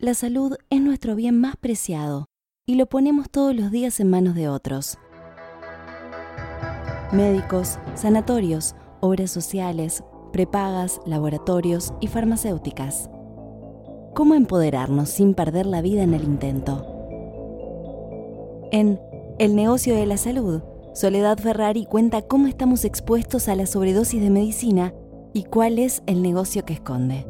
La salud es nuestro bien más preciado y lo ponemos todos los días en manos de otros. Médicos, sanatorios, obras sociales, prepagas, laboratorios y farmacéuticas. ¿Cómo empoderarnos sin perder la vida en el intento? En El negocio de la salud, Soledad Ferrari cuenta cómo estamos expuestos a la sobredosis de medicina y cuál es el negocio que esconde.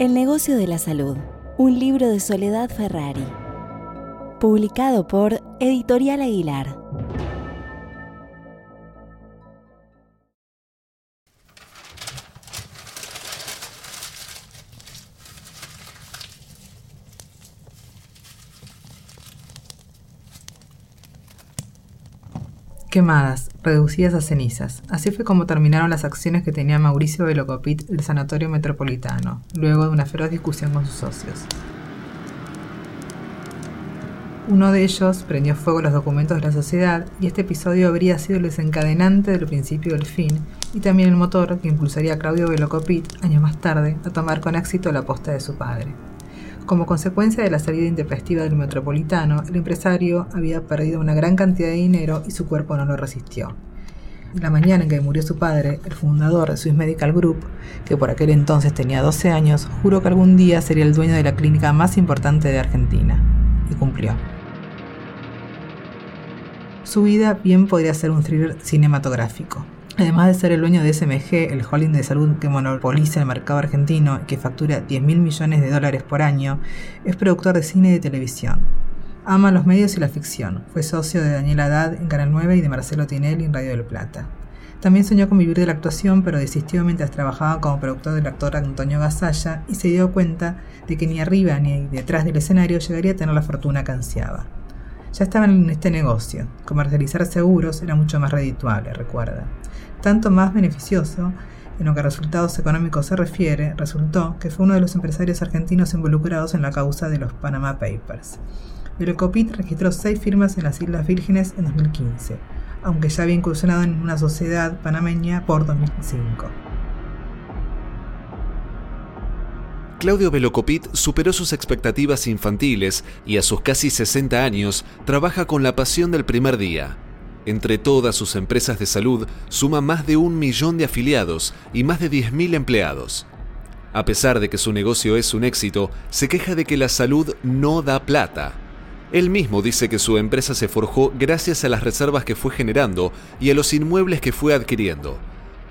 El negocio de la salud, un libro de Soledad Ferrari, publicado por Editorial Aguilar. Quemadas, reducidas a cenizas. Así fue como terminaron las acciones que tenía Mauricio Velocopit del Sanatorio Metropolitano, luego de una feroz discusión con sus socios. Uno de ellos prendió fuego los documentos de la sociedad y este episodio habría sido el desencadenante del principio del fin y también el motor que impulsaría a Claudio Velocopit, años más tarde, a tomar con éxito la posta de su padre. Como consecuencia de la salida intempestiva del metropolitano, el empresario había perdido una gran cantidad de dinero y su cuerpo no lo resistió. La mañana en que murió su padre, el fundador de Swiss Medical Group, que por aquel entonces tenía 12 años, juró que algún día sería el dueño de la clínica más importante de Argentina. Y cumplió. Su vida bien podría ser un thriller cinematográfico. Además de ser el dueño de SMG, el holding de salud que monopoliza el mercado argentino y que factura 10 mil millones de dólares por año, es productor de cine y de televisión. Ama los medios y la ficción. Fue socio de Daniel Haddad en Canal 9 y de Marcelo Tinelli en Radio del Plata. También soñó con vivir de la actuación, pero desistió mientras trabajaba como productor del actor Antonio Gasalla y se dio cuenta de que ni arriba ni detrás del escenario llegaría a tener la fortuna que ansiaba. Ya estaban en este negocio. Comercializar seguros era mucho más redituable, recuerda tanto más beneficioso en lo que a resultados económicos se refiere, resultó que fue uno de los empresarios argentinos involucrados en la causa de los Panama Papers. Velocopit registró seis firmas en las Islas Vírgenes en 2015, aunque ya había incursionado en una sociedad panameña por 2005. Claudio Velocopit superó sus expectativas infantiles y a sus casi 60 años trabaja con la pasión del primer día entre todas sus empresas de salud, suma más de un millón de afiliados y más de 10.000 empleados. A pesar de que su negocio es un éxito, se queja de que la salud no da plata. Él mismo dice que su empresa se forjó gracias a las reservas que fue generando y a los inmuebles que fue adquiriendo.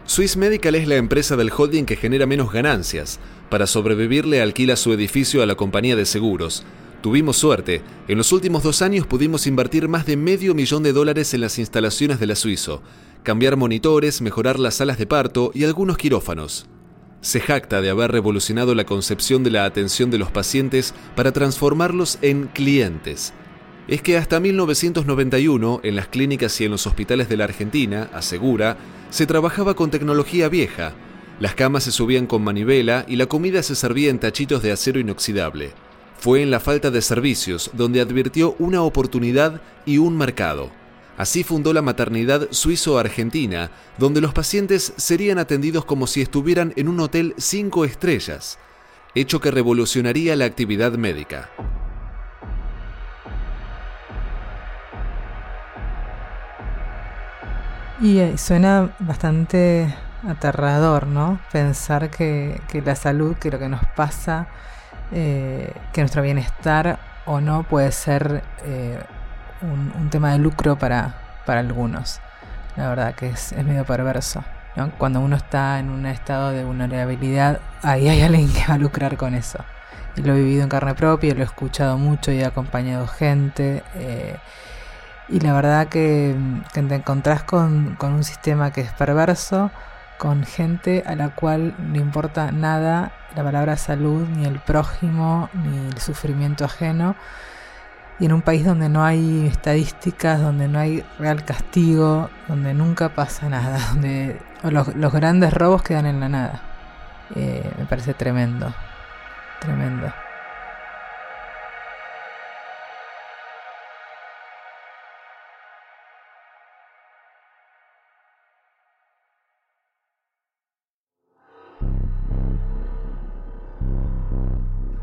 Swiss Medical es la empresa del holding que genera menos ganancias. Para sobrevivir le alquila su edificio a la compañía de seguros, Tuvimos suerte. En los últimos dos años pudimos invertir más de medio millón de dólares en las instalaciones de la Suizo, cambiar monitores, mejorar las salas de parto y algunos quirófanos. Se jacta de haber revolucionado la concepción de la atención de los pacientes para transformarlos en clientes. Es que hasta 1991, en las clínicas y en los hospitales de la Argentina, asegura, se trabajaba con tecnología vieja. Las camas se subían con manivela y la comida se servía en tachitos de acero inoxidable. Fue en la falta de servicios donde advirtió una oportunidad y un mercado. Así fundó la maternidad suizo-argentina, donde los pacientes serían atendidos como si estuvieran en un hotel cinco estrellas, hecho que revolucionaría la actividad médica. Y eh, suena bastante aterrador, ¿no? Pensar que, que la salud, que lo que nos pasa eh, que nuestro bienestar o no puede ser eh, un, tema de lucro para, para algunos. La verdad que es, medio perverso. Cuando uno está en un estado de vulnerabilidad, ahí hay alguien que va a lucrar con eso. y lo he vivido en carne propia, lo he escuchado mucho y he acompañado gente. Eh, y la verdad que, te encontrás con, con, un sistema que es perverso, con gente a la cual no importa nada la palabra salud, ni el prójimo, ni el sufrimiento ajeno. Y en un país donde no hay estadísticas, donde no hay real castigo, donde nunca pasa nada, donde los, los grandes robos quedan en la nada. Eh, me parece tremendo, tremendo.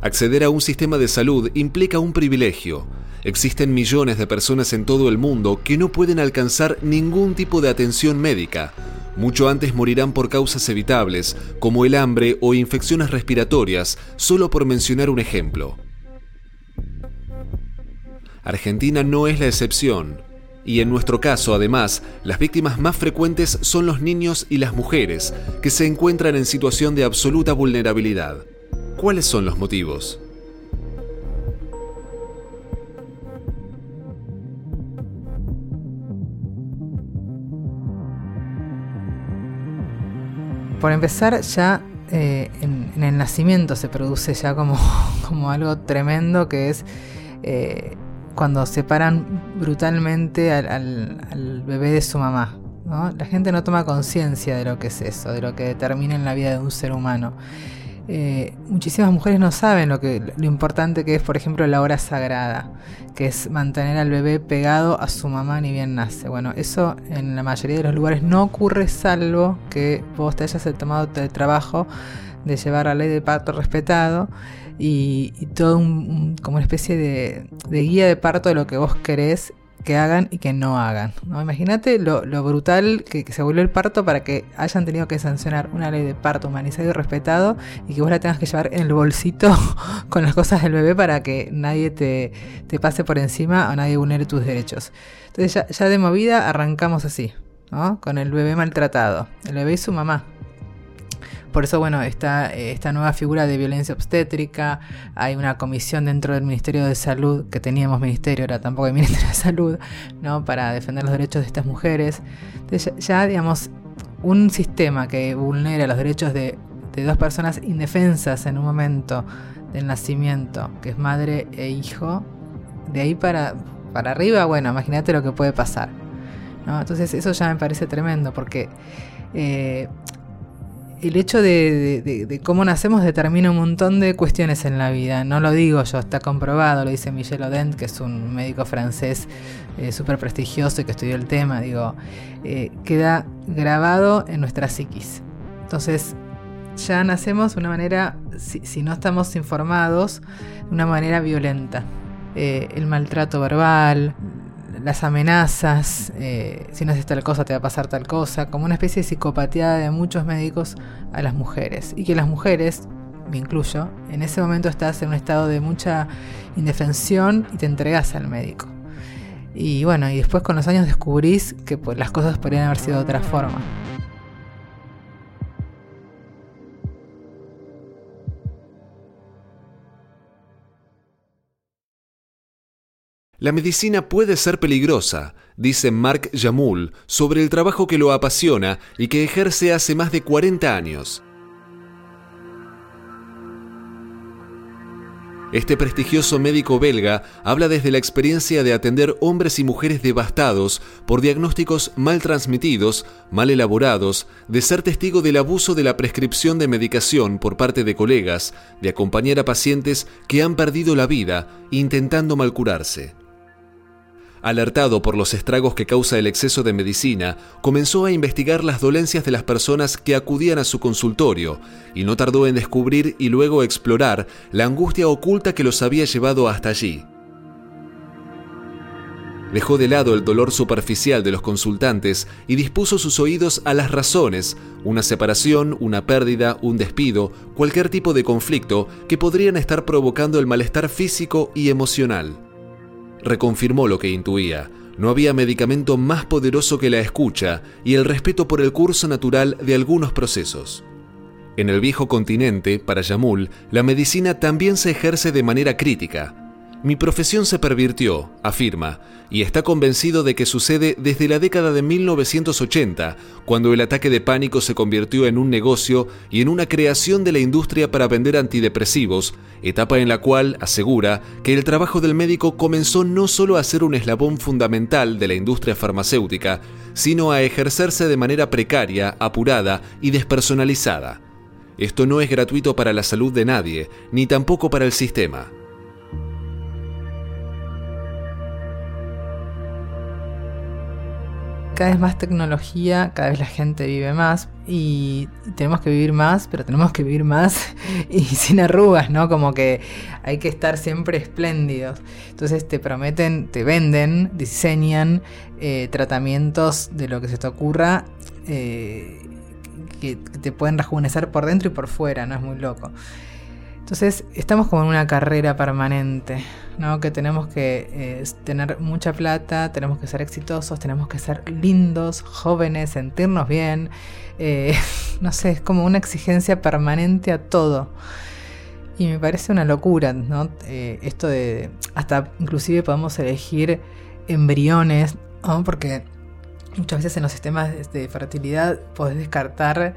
Acceder a un sistema de salud implica un privilegio. Existen millones de personas en todo el mundo que no pueden alcanzar ningún tipo de atención médica. Mucho antes morirán por causas evitables, como el hambre o infecciones respiratorias, solo por mencionar un ejemplo. Argentina no es la excepción. Y en nuestro caso, además, las víctimas más frecuentes son los niños y las mujeres, que se encuentran en situación de absoluta vulnerabilidad. ¿Cuáles son los motivos? Por empezar, ya eh, en, el nacimiento se produce ya como, como algo tremendo que es eh, cuando separan brutalmente al, bebé de su mamá. La gente no toma conciencia de lo que es eso, de lo que determina en la vida de un ser humano. Eh, muchísimas mujeres no saben lo, que, lo importante que es, por ejemplo, la hora sagrada, que es mantener al bebé pegado a su mamá ni bien nace. Bueno, eso en la mayoría de los lugares no ocurre salvo que vos te hayas tomado el trabajo de llevar la ley de parto respetado y, todo como una especie de guía de parto de lo que vos querés que hagan y que no hagan. ¿no? Imagínate lo, brutal que, se volvió el parto para que hayan tenido que sancionar una ley de parto humanizado y respetado y que vos la tengas que llevar en el bolsito con las cosas del bebé para que nadie te, te pase por encima o nadie vulnere tus derechos. Entonces ya, ya de movida arrancamos así, ¿no? con el bebé maltratado, el bebé y su mamá. Por eso, bueno, está eh, esta nueva figura de violencia obstétrica, hay una comisión dentro del Ministerio de Salud, que teníamos ministerio, ahora tampoco hay Ministerio de Salud, ¿no? Para defender los derechos de estas mujeres. Entonces, ya, digamos, un sistema que vulnera los derechos de, dos personas indefensas en un momento del nacimiento, que es madre e hijo, de ahí para, para arriba, bueno, imagínate lo que puede pasar. Entonces eso ya me parece tremendo porque eh, el hecho de, cómo nacemos determina un montón de cuestiones en la vida. No lo digo yo, está comprobado, lo dice Michel Odent, que es un médico francés eh, súper prestigioso y que estudió el tema. Digo, eh, queda grabado en nuestra psiquis. Entonces, ya nacemos de una manera, si, no estamos informados, de una manera violenta. Eh, el maltrato verbal, las amenazas, eh, si no haces tal cosa te va a pasar tal cosa, como una especie de psicopatía de muchos médicos a las mujeres. Y que las mujeres, me incluyo, en ese momento estás en un estado de mucha indefensión y te entregas al médico. Y bueno, y después con los años descubrís que pues, las cosas podrían haber sido de otra forma. La medicina puede ser peligrosa, dice Mark Jamul sobre el trabajo que lo apasiona y que ejerce hace más de 40 años. Este prestigioso médico belga habla desde la experiencia de atender hombres y mujeres devastados por diagnósticos mal transmitidos, mal elaborados, de ser testigo del abuso de la prescripción de medicación por parte de colegas, de acompañar a pacientes que han perdido la vida intentando malcurarse. Alertado por los estragos que causa el exceso de medicina, comenzó a investigar las dolencias de las personas que acudían a su consultorio y no tardó en descubrir y luego explorar la angustia oculta que los había llevado hasta allí. Dejó de lado el dolor superficial de los consultantes y dispuso sus oídos a las razones, una separación, una pérdida, un despido, cualquier tipo de conflicto que podrían estar provocando el malestar físico y emocional reconfirmó lo que intuía. No había medicamento más poderoso que la escucha y el respeto por el curso natural de algunos procesos. En el viejo continente, para Yamul, la medicina también se ejerce de manera crítica. Mi profesión se pervirtió, afirma, y está convencido de que sucede desde la década de 1980, cuando el ataque de pánico se convirtió en un negocio y en una creación de la industria para vender antidepresivos, etapa en la cual asegura que el trabajo del médico comenzó no solo a ser un eslabón fundamental de la industria farmacéutica, sino a ejercerse de manera precaria, apurada y despersonalizada. Esto no es gratuito para la salud de nadie, ni tampoco para el sistema. Cada vez más tecnología, cada vez la gente vive más y tenemos que vivir más, pero tenemos que vivir más y sin arrugas, ¿no? Como que hay que estar siempre espléndidos. Entonces te prometen, te venden, diseñan eh, tratamientos de lo que se te ocurra. Eh, que te pueden rejuvenecer por dentro y por fuera, ¿no? Es muy loco. Entonces estamos como en una carrera permanente, ¿no? Que tenemos que eh, tener mucha plata, tenemos que ser exitosos, tenemos que ser lindos, jóvenes, sentirnos bien. Eh, no sé, es como una exigencia permanente a todo. Y me parece una locura, ¿no? Eh, esto de. Hasta inclusive podemos elegir embriones, ¿no? Porque muchas veces en los sistemas de fertilidad podés descartar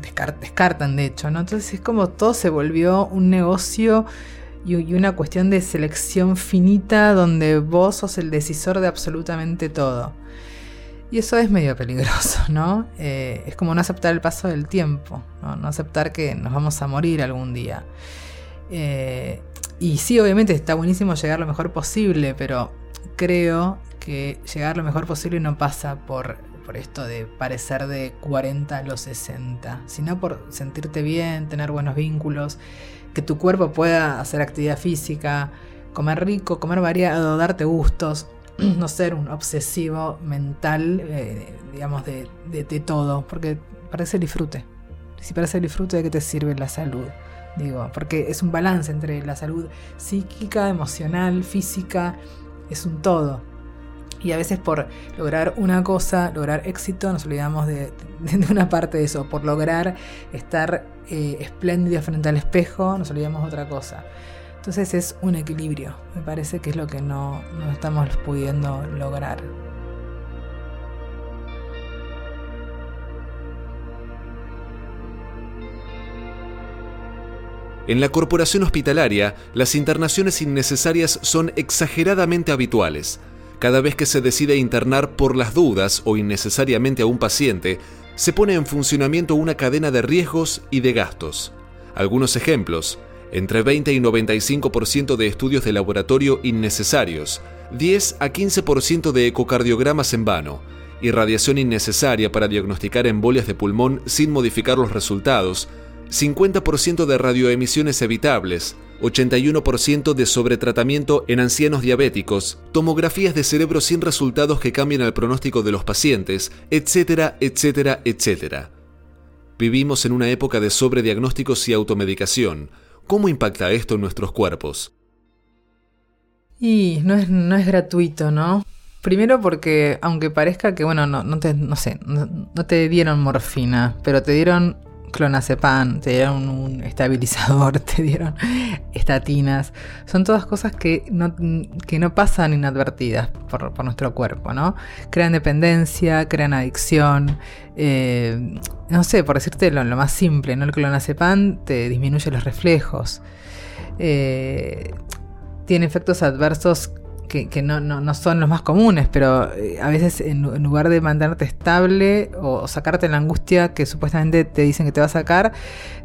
descartan de hecho, ¿no? Entonces es como todo se volvió un negocio y, una cuestión de selección finita donde vos sos el decisor de absolutamente todo. Y eso es medio peligroso, ¿no? Eh, es como no aceptar el paso del tiempo, ¿no? aceptar que nos vamos a morir algún día. Eh, y sí, obviamente está buenísimo llegar lo mejor posible, pero creo que llegar lo mejor posible no pasa por por esto de parecer de 40 a los 60, sino por sentirte bien, tener buenos vínculos, que tu cuerpo pueda hacer actividad física, comer rico, comer variado, darte gustos, no ser un obsesivo mental, eh, digamos, de, de, todo, porque parece disfrute. Si parece disfrute, ¿de qué te sirve la salud? Digo, porque es un balance entre la salud psíquica, emocional, física, es un todo. Y a veces por lograr una cosa, lograr éxito, nos olvidamos de, una parte de eso. Por lograr estar eh, espléndido frente al espejo, nos olvidamos de otra cosa. Entonces es un equilibrio. Me parece que es lo que no, no estamos pudiendo lograr. En la corporación hospitalaria, las internaciones innecesarias son exageradamente habituales cada vez que se decide internar por las dudas o innecesariamente a un paciente, se pone en funcionamiento una cadena de riesgos y de gastos. Algunos ejemplos, entre 20 y 95% de estudios de laboratorio innecesarios, 10 a 15% de ecocardiogramas en vano, irradiación innecesaria para diagnosticar embolias de pulmón sin modificar los resultados, 50% de radioemisiones evitables, 81% de sobretratamiento en ancianos diabéticos, tomografías de cerebro sin resultados que cambian el pronóstico de los pacientes, etcétera, etcétera, etcétera. Vivimos en una época de sobrediagnósticos y automedicación. ¿Cómo impacta esto en nuestros cuerpos? Y no es, no es gratuito, ¿no? Primero porque, aunque parezca que, bueno, no, no te, no sé, no te dieron morfina, pero te dieron clonazepam, te dieron un estabilizador, te dieron estatinas. Son todas cosas que no, que no pasan inadvertidas por, nuestro cuerpo, ¿no? Crean dependencia, crean adicción. Eh, no sé, por decirte lo, más simple, ¿no? El clonazepam te disminuye los reflejos. Eh, tiene efectos adversos que, no, son los más comunes, pero eh, a veces en, lugar de mantenerte estable o, sacarte la angustia que supuestamente te dicen que te va a sacar,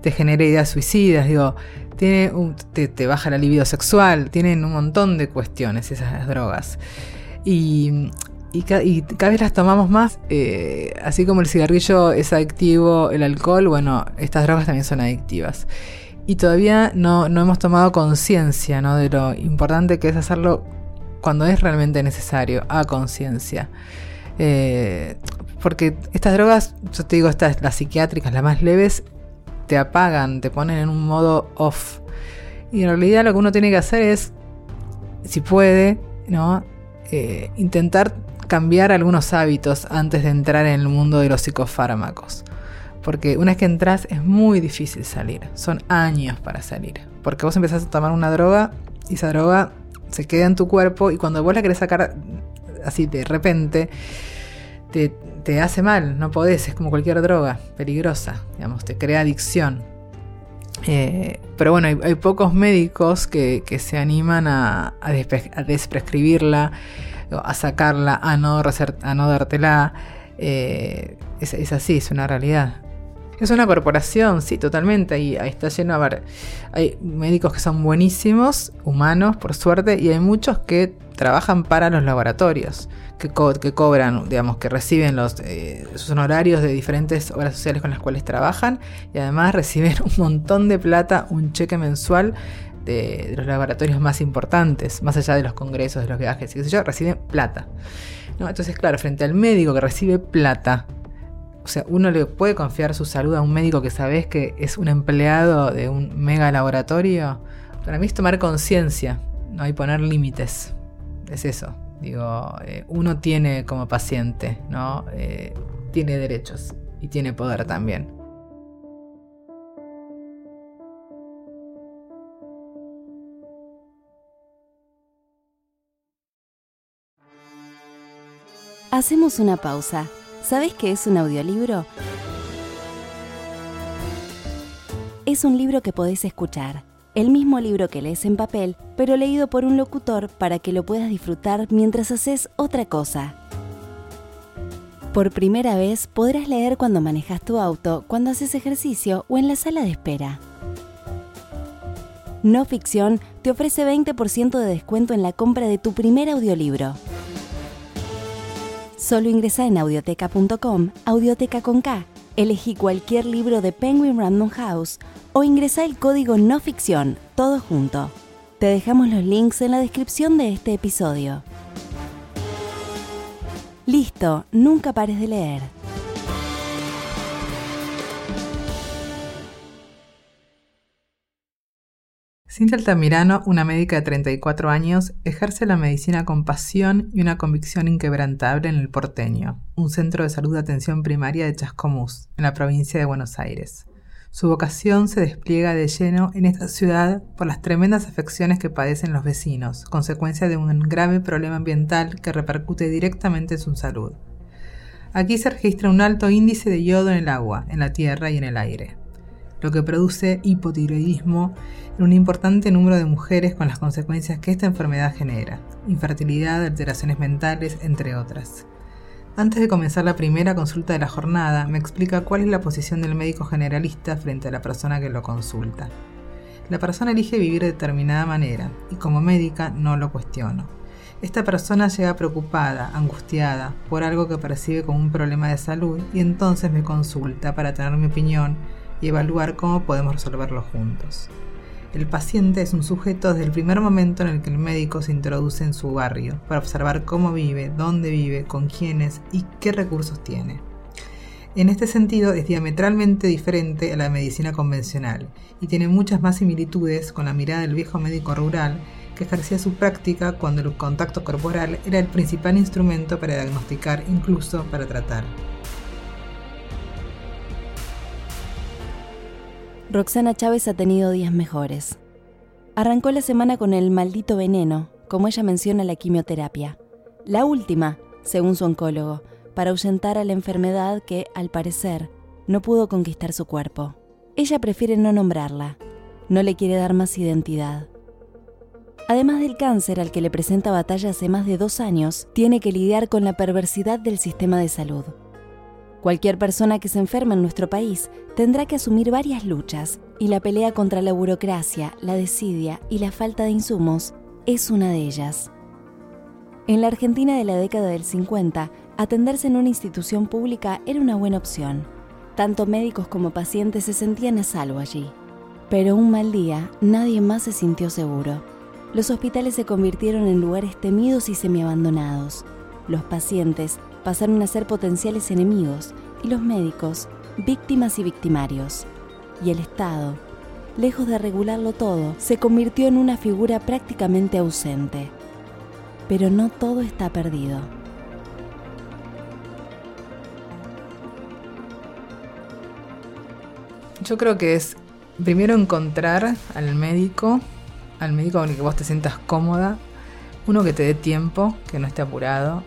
te genera ideas suicidas. Digo, tiene te, baja la libido sexual, tienen un montón de cuestiones esas drogas. Y, cada vez las tomamos más, eh, así como el cigarrillo es adictivo, el alcohol, bueno, estas drogas también son adictivas. Y todavía no, no hemos tomado conciencia ¿no? de lo importante que es hacerlo cuando es realmente necesario, a conciencia. Eh, porque estas drogas, yo te digo, estas, las psiquiátricas, las más leves, te apagan, te ponen en un modo off. Y en realidad lo que uno tiene que hacer es, si puede, ¿no? Eh, intentar cambiar algunos hábitos antes de entrar en el mundo de los psicofármacos. Porque una vez que entras es muy difícil salir. Son años para salir. Porque vos empezás a tomar una droga y esa droga se queda en tu cuerpo y cuando vos la querés sacar así de repente, te, hace mal, no podés, es como cualquier droga, peligrosa, digamos, te crea adicción. Eh, pero bueno, hay, pocos médicos que, se animan a, desprescribirla, a sacarla, a no, a no dártela. Eh, es, así, es una realidad. Es una corporación, sí, totalmente. Ahí, ahí está lleno. A ver, hay médicos que son buenísimos, humanos, por suerte, y hay muchos que trabajan para los laboratorios, que, que cobran, digamos, que reciben los, eh, sus honorarios de diferentes obras sociales con las cuales trabajan, y además reciben un montón de plata, un cheque mensual de, los laboratorios más importantes, más allá de los congresos, de los viajes, y qué sé yo, reciben plata. ¿no? Entonces, claro, frente al médico que recibe plata, o sea, uno le puede confiar su salud a un médico que sabes que es un empleado de un mega laboratorio. Para mí es tomar conciencia, no hay poner límites. Es eso. Digo, eh, uno tiene como paciente, ¿no? Eh, tiene derechos y tiene poder también. Hacemos una pausa ¿Sabes qué es un audiolibro? Es un libro que podés escuchar, el mismo libro que lees en papel, pero leído por un locutor para que lo puedas disfrutar mientras haces otra cosa. Por primera vez podrás leer cuando manejas tu auto, cuando haces ejercicio o en la sala de espera. No Ficción te ofrece 20% de descuento en la compra de tu primer audiolibro. Solo ingresa en audioteca.com, audioteca con K, elegí cualquier libro de Penguin Random House o ingresa el código no ficción, todo junto. Te dejamos los links en la descripción de este episodio. Listo, nunca pares de leer. Cintia Altamirano, una médica de 34 años, ejerce la medicina con pasión y una convicción inquebrantable en el Porteño, un centro de salud de atención primaria de Chascomús, en la provincia de Buenos Aires. Su vocación se despliega de lleno en esta ciudad por las tremendas afecciones que padecen los vecinos, consecuencia de un grave problema ambiental que repercute directamente en su salud. Aquí se registra un alto índice de yodo en el agua, en la tierra y en el aire lo que produce hipotiroidismo en un importante número de mujeres con las consecuencias que esta enfermedad genera, infertilidad, alteraciones mentales, entre otras. Antes de comenzar la primera consulta de la jornada, me explica cuál es la posición del médico generalista frente a la persona que lo consulta. La persona elige vivir de determinada manera y como médica no lo cuestiono. Esta persona llega preocupada, angustiada, por algo que percibe como un problema de salud y entonces me consulta para tener mi opinión y evaluar cómo podemos resolverlo juntos. El paciente es un sujeto desde el primer momento en el que el médico se introduce en su barrio para observar cómo vive, dónde vive, con quiénes y qué recursos tiene. En este sentido es diametralmente diferente a la medicina convencional y tiene muchas más similitudes con la mirada del viejo médico rural que ejercía su práctica cuando el contacto corporal era el principal instrumento para diagnosticar, incluso para tratar. Roxana Chávez ha tenido días mejores. Arrancó la semana con el maldito veneno, como ella menciona la quimioterapia. La última, según su oncólogo, para ahuyentar a la enfermedad que, al parecer, no pudo conquistar su cuerpo. Ella prefiere no nombrarla, no le quiere dar más identidad. Además del cáncer al que le presenta batalla hace más de dos años, tiene que lidiar con la perversidad del sistema de salud. Cualquier persona que se enferme en nuestro país tendrá que asumir varias luchas y la pelea contra la burocracia, la desidia y la falta de insumos es una de ellas. En la Argentina de la década del 50, atenderse en una institución pública era una buena opción. Tanto médicos como pacientes se sentían a salvo allí. Pero un mal día, nadie más se sintió seguro. Los hospitales se convirtieron en lugares temidos y semiabandonados. Los pacientes pasaron a ser potenciales enemigos y los médicos víctimas y victimarios. Y el Estado, lejos de regularlo todo, se convirtió en una figura prácticamente ausente. Pero no todo está perdido. Yo creo que es primero encontrar al médico, al médico con el que vos te sientas cómoda, uno que te dé tiempo, que no esté apurado,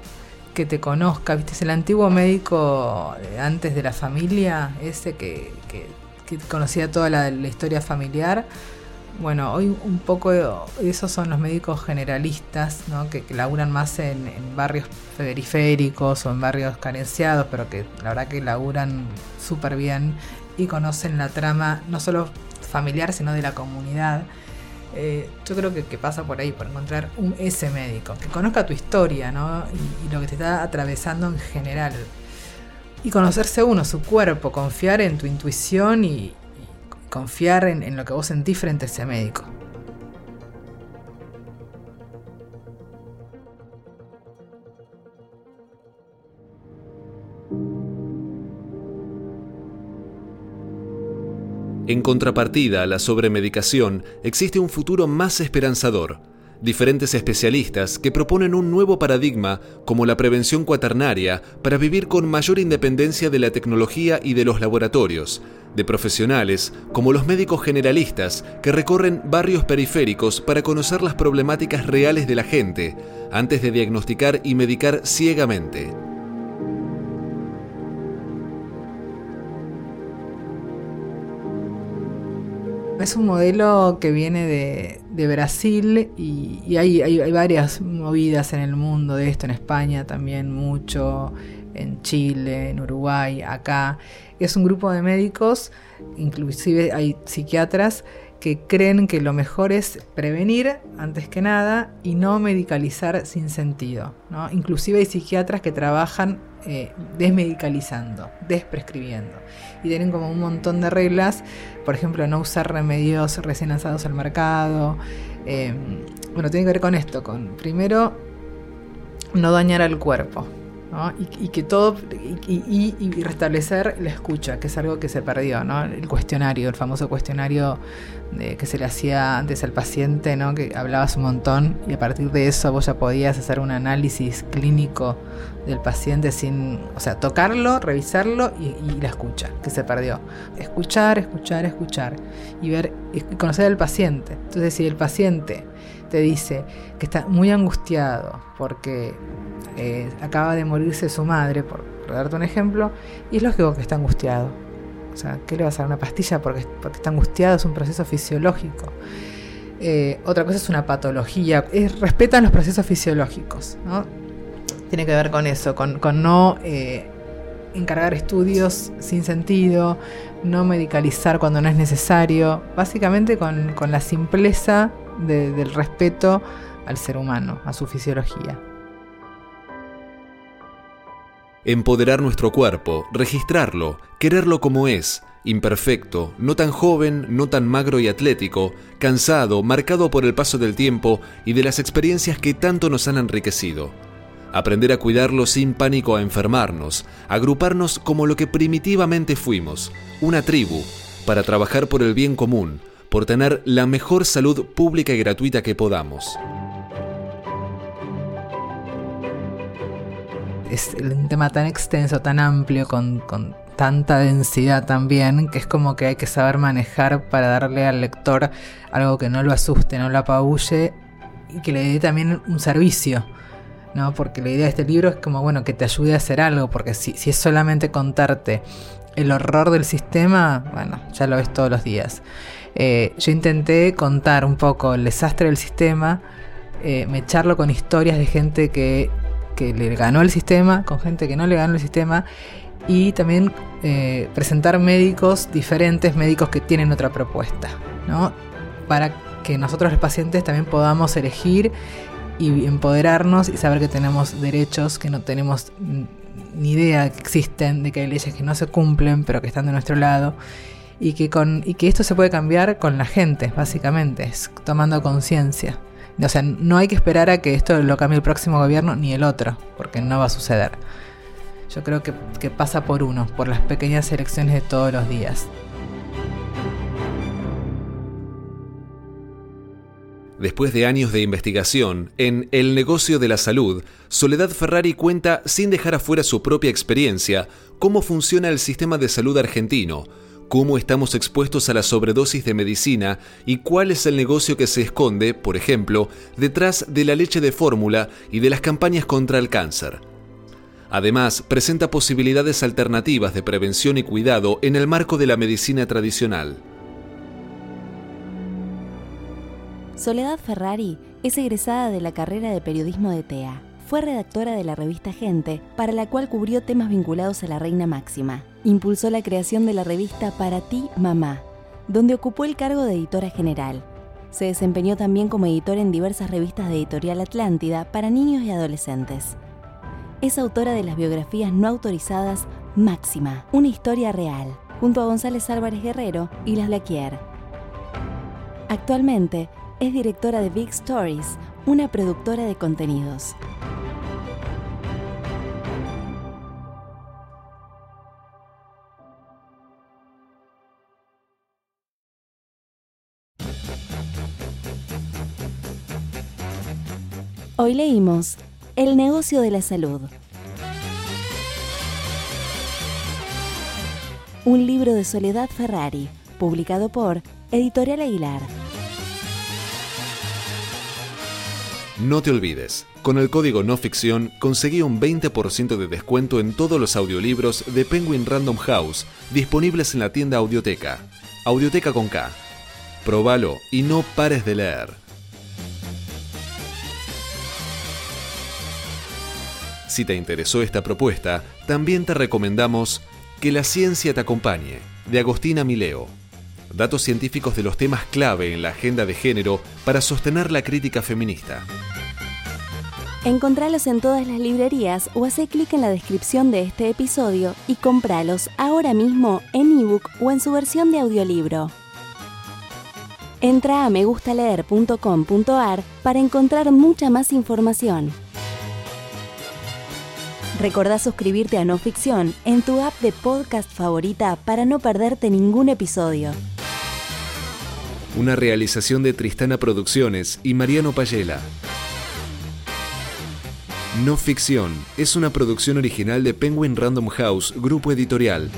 que te conozca, viste, es el antiguo médico antes de la familia, ese que, conocía toda la, historia familiar. Bueno, hoy un poco esos son los médicos generalistas, ¿no? que, laburan más en, en, barrios periféricos o en barrios carenciados, pero que la verdad que laburan súper bien y conocen la trama no solo familiar, sino de la comunidad. Eh, yo creo que, pasa por ahí, por encontrar un ese médico, que conozca tu historia, ¿no? Y, lo que te está atravesando en general. Y conocerse uno, su cuerpo, confiar en tu intuición y, confiar en, en lo que vos sentís frente a ese médico. En contrapartida a la sobremedicación, existe un futuro más esperanzador. Diferentes especialistas que proponen un nuevo paradigma como la prevención cuaternaria para vivir con mayor independencia de la tecnología y de los laboratorios, de profesionales como los médicos generalistas que recorren barrios periféricos para conocer las problemáticas reales de la gente antes de diagnosticar y medicar ciegamente. Es un modelo que viene de, Brasil y, hay, hay, varias movidas en el mundo de esto, en España también mucho, en Chile, en Uruguay, acá. Es un grupo de médicos, inclusive hay psiquiatras que creen que lo mejor es prevenir antes que nada y no medicalizar sin sentido. ¿no? Inclusive hay psiquiatras que trabajan eh, desmedicalizando, desprescribiendo. Y tienen como un montón de reglas, por ejemplo, no usar remedios recién lanzados al mercado. Eh, bueno, tiene que ver con esto, con primero no dañar al cuerpo. Y, que todo y, restablecer la escucha, que es algo que se perdió, ¿no? El cuestionario, el famoso cuestionario de, que se le hacía antes al paciente, ¿no? Que hablabas un montón y a partir de eso vos ya podías hacer un análisis clínico del paciente sin, o sea, tocarlo, revisarlo y, la escucha, que se perdió. Escuchar, escuchar, escuchar y ver y conocer al paciente. Entonces, si el paciente te dice que está muy angustiado porque eh, acaba de morirse su madre, por, darte un ejemplo, y es lógico que está angustiado. O sea, ¿qué le vas a dar una pastilla porque, porque está angustiado? Es un proceso fisiológico. Eh, otra cosa es una patología. Es, respetan los procesos fisiológicos. ¿no? Tiene que ver con eso, con, no eh, encargar estudios sin sentido, no medicalizar cuando no es necesario. Básicamente con, la simpleza del respeto al ser humano, a su fisiología. Empoderar nuestro cuerpo, registrarlo, quererlo como es, imperfecto, no tan joven, no tan magro y atlético, cansado, marcado por el paso del tiempo y de las experiencias que tanto nos han enriquecido. Aprender a cuidarlo sin pánico a enfermarnos, agruparnos como lo que primitivamente fuimos, una tribu, para trabajar por el bien común, por tener la mejor salud pública y gratuita que podamos. Es un tema tan extenso, tan amplio, con, tanta densidad también, que es como que hay que saber manejar para darle al lector algo que no lo asuste, no lo apabulle y que le dé también un servicio. ¿no? Porque la idea de este libro es como, bueno, que te ayude a hacer algo, porque si, es solamente contarte el horror del sistema, bueno, ya lo ves todos los días. Eh, yo intenté contar un poco el desastre del sistema, eh, mecharlo con historias de gente que que le ganó el sistema, con gente que no le ganó el sistema, y también eh, presentar médicos diferentes, médicos que tienen otra propuesta, ¿no? Para que nosotros los pacientes también podamos elegir y empoderarnos y saber que tenemos derechos que no tenemos ni idea que existen, de que hay leyes que no se cumplen, pero que están de nuestro lado. Y que, con, y que esto se puede cambiar con la gente, básicamente, es tomando conciencia. O sea, no hay que esperar a que esto lo cambie el próximo gobierno ni el otro, porque no va a suceder. Yo creo que, pasa por uno, por las pequeñas elecciones de todos los días. Después de años de investigación en El negocio de la salud, Soledad Ferrari cuenta, sin dejar afuera su propia experiencia, cómo funciona el sistema de salud argentino, cómo estamos expuestos a la sobredosis de medicina y cuál es el negocio que se esconde, por ejemplo, detrás de la leche de fórmula y de las campañas contra el cáncer. Además, presenta posibilidades alternativas de prevención y cuidado en el marco de la medicina tradicional. Soledad Ferrari es egresada de la carrera de periodismo de TEA. Fue redactora de la revista Gente, para la cual cubrió temas vinculados a la Reina Máxima. Impulsó la creación de la revista Para ti, Mamá, donde ocupó el cargo de editora general. Se desempeñó también como editor en diversas revistas de Editorial Atlántida para niños y adolescentes. Es autora de las biografías no autorizadas Máxima, una historia real, junto a González Álvarez Guerrero y Las Laquier. Actualmente es directora de Big Stories, una productora de contenidos. Hoy leímos El negocio de la salud. Un libro de Soledad Ferrari, publicado por Editorial Aguilar. No te olvides, con el código no ficción conseguí un 20% de descuento en todos los audiolibros de Penguin Random House disponibles en la tienda Audioteca. Audioteca con K. Próbalo y no pares de leer. Si te interesó esta propuesta, también te recomendamos Que la ciencia te acompañe, de Agostina Mileo. Datos científicos de los temas clave en la agenda de género para sostener la crítica feminista. Encontralos en todas las librerías o hace clic en la descripción de este episodio y compralos ahora mismo en ebook o en su versión de audiolibro. Entra a megustaleer.com.ar para encontrar mucha más información. Recordá suscribirte a No Ficción en tu app de podcast favorita para no perderte ningún episodio. Una realización de Tristana Producciones y Mariano Payela. No Ficción es una producción original de Penguin Random House, grupo editorial.